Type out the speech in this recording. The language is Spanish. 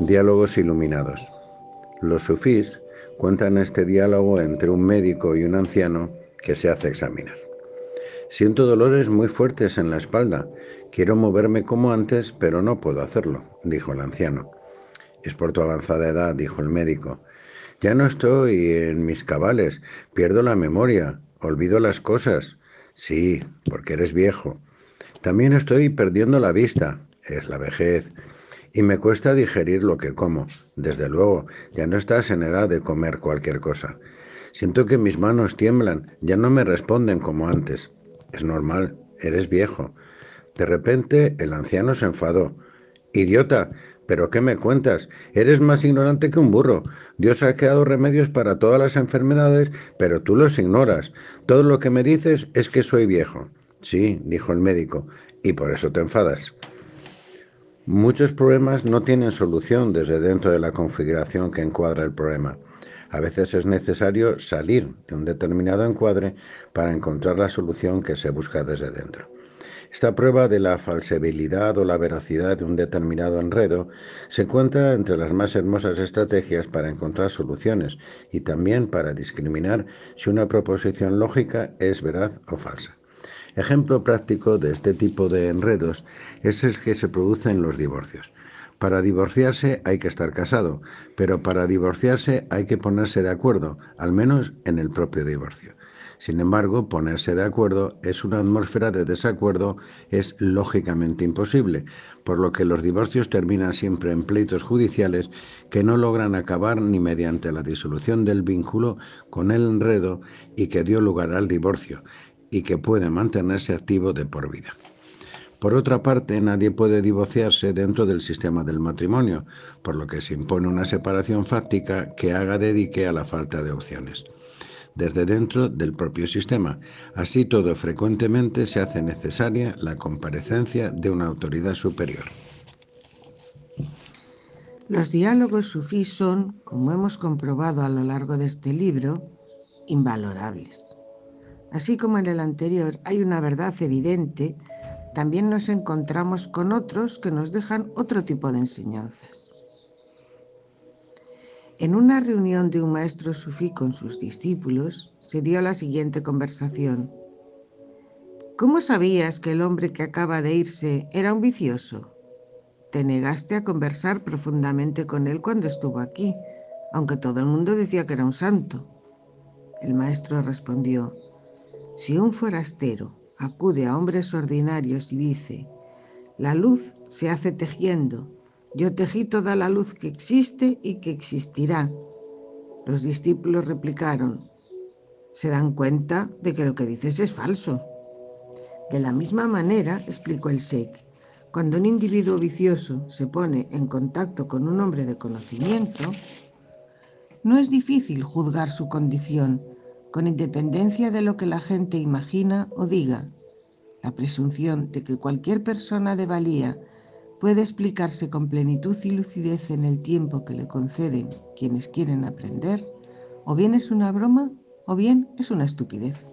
Diálogos iluminados. Los sufís cuentan este diálogo entre un médico y un anciano que se hace examinar. Siento dolores muy fuertes en la espalda. Quiero moverme como antes, pero no puedo hacerlo, dijo el anciano. Es por tu avanzada edad, dijo el médico. Ya no estoy en mis cabales, pierdo la memoria, olvido las cosas. Sí, porque eres viejo. También estoy perdiendo la vista, es la vejez y me cuesta digerir lo que como. Desde luego, ya no estás en edad de comer cualquier cosa. Siento que mis manos tiemblan, ya no me responden como antes. Es normal, eres viejo. De repente el anciano se enfadó. Idiota, ¿pero qué me cuentas? Eres más ignorante que un burro. Dios ha creado remedios para todas las enfermedades, pero tú los ignoras. Todo lo que me dices es que soy viejo. Sí, dijo el médico, y por eso te enfadas. Muchos problemas no tienen solución desde dentro de la configuración que encuadra el problema. A veces es necesario salir de un determinado encuadre para encontrar la solución que se busca desde dentro. Esta prueba de la falsibilidad o la veracidad de un determinado enredo se encuentra entre las más hermosas estrategias para encontrar soluciones y también para discriminar si una proposición lógica es veraz o falsa. Ejemplo práctico de este tipo de enredos es el que se produce en los divorcios. Para divorciarse hay que estar casado, pero para divorciarse hay que ponerse de acuerdo, al menos en el propio divorcio. Sin embargo, ponerse de acuerdo es una atmósfera de desacuerdo, es lógicamente imposible, por lo que los divorcios terminan siempre en pleitos judiciales que no logran acabar ni mediante la disolución del vínculo con el enredo y que dio lugar al divorcio, y que puede mantenerse activo de por vida. Por otra parte, nadie puede divorciarse dentro del sistema del matrimonio, por lo que se impone una separación fáctica que haga dedique a la falta de opciones desde dentro del propio sistema. Así todo, frecuentemente se hace necesaria la comparecencia de una autoridad superior. Los diálogos sufís son, como hemos comprobado a lo largo de este libro, invalorables. Así como en el anterior hay una verdad evidente, también nos encontramos con otros que nos dejan otro tipo de enseñanzas. En una reunión de un maestro sufí con sus discípulos, se dio la siguiente conversación. ¿Cómo sabías que el hombre que acaba de irse era un vicioso? Te negaste a conversar profundamente con él cuando estuvo aquí, aunque todo el mundo decía que era un santo. El maestro respondió, si un forastero acude a hombres ordinarios y dice, la luz se hace tejiendo, yo tejí toda la luz que existe y que existirá. Los discípulos replicaron, se dan cuenta de que lo que dices es falso. De la misma manera, explicó el Sheikh, cuando un individuo vicioso se pone en contacto con un hombre de conocimiento, no es difícil juzgar su condición con independencia de lo que la gente imagina o diga. La presunción de que cualquier persona de valía puede explicarse con plenitud y lucidez en el tiempo que le conceden quienes quieren aprender, o bien es una broma o bien es una estupidez.